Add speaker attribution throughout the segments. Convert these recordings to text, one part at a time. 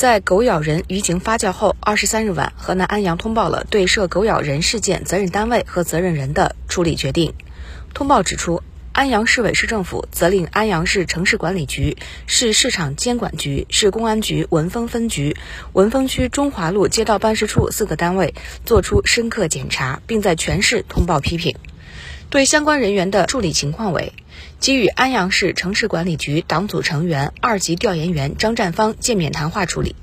Speaker 1: 在狗咬人舆情发酵后，二十三日晚，河南安阳通报了对涉狗咬人事件责任单位和责任人的处理决定。通报指出，安阳市委市政府责令安阳市城市管理局、市市场监管局、市公安局文峰分局、文峰区中华路街道办事处四个单位作出深刻检查，并在全市通报批评。对相关人员的处理情况为：给予安阳市城市管理局党组成员、二级调研员张占芳诫勉谈话处理；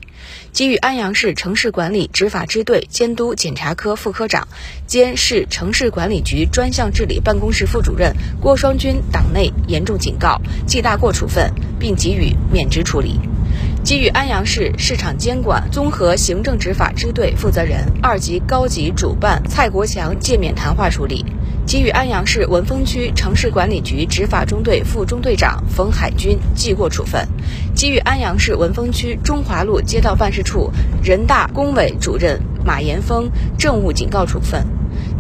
Speaker 1: 给予安阳市城市管理执法支队监督检查科副科长兼市城市管理局专项治理办公室副主任郭双军党内严重警告、记大过处分，并给予免职处理；给予安阳市市场监管综合行政执法支队负责人、二级高级主办蔡国强诫勉谈话处理。给予安阳市文峰区城市管理局执法中队副中队长冯海军记过处分；给予安阳市文峰区中华路街道办事处人大工委主任马延峰政务警告处分；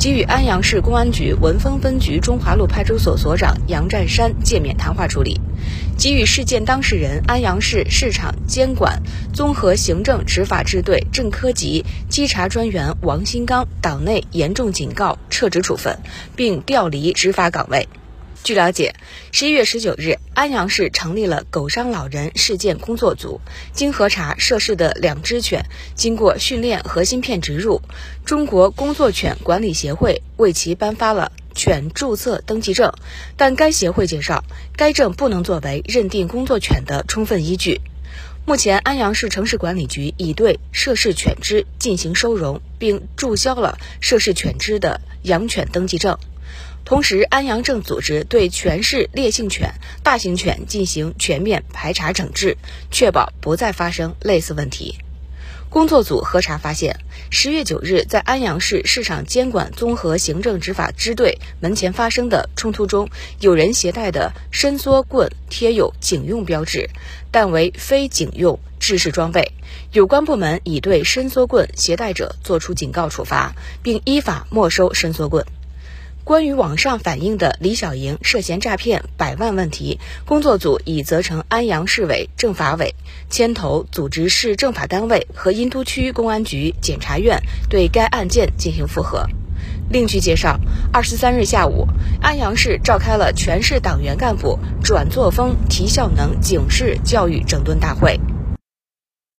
Speaker 1: 给予安阳市公安局文峰分局中华路派出所所长杨占山诫勉谈话处理；给予事件当事人安阳市市场监管综合行政执法支队正科级稽查专员王新刚党内严重警告、撤职处分。并调离执法岗位。据了解，十一月十九日，安阳市成立了狗伤老人事件工作组。经核查，涉事的两只犬经过训练和芯片植入，中国工作犬管理协会为其颁发了犬注册登记证，但该协会介绍，该证不能作为认定工作犬的充分依据。目前，安阳市城市管理局已对涉事犬只进行收容，并注销了涉事犬只的养犬登记证。同时，安阳正组织对全市烈性犬、大型犬进行全面排查整治，确保不再发生类似问题。工作组核查发现，十月九日在安阳市市场监管综合行政执法支队门前发生的冲突中，有人携带的伸缩棍贴有警用标志，但为非警用制式装备。有关部门已对伸缩棍携带者作出警告处罚，并依法没收伸缩棍。关于网上反映的李小莹涉嫌诈骗百万问题，工作组已责成安阳市委政法委牵头组织市政法单位和殷都区公安局检察院对该案件进行复核。另据介绍，二十三日下午，安阳市召开了全市党员干部转作风提效能警示教育整顿大会。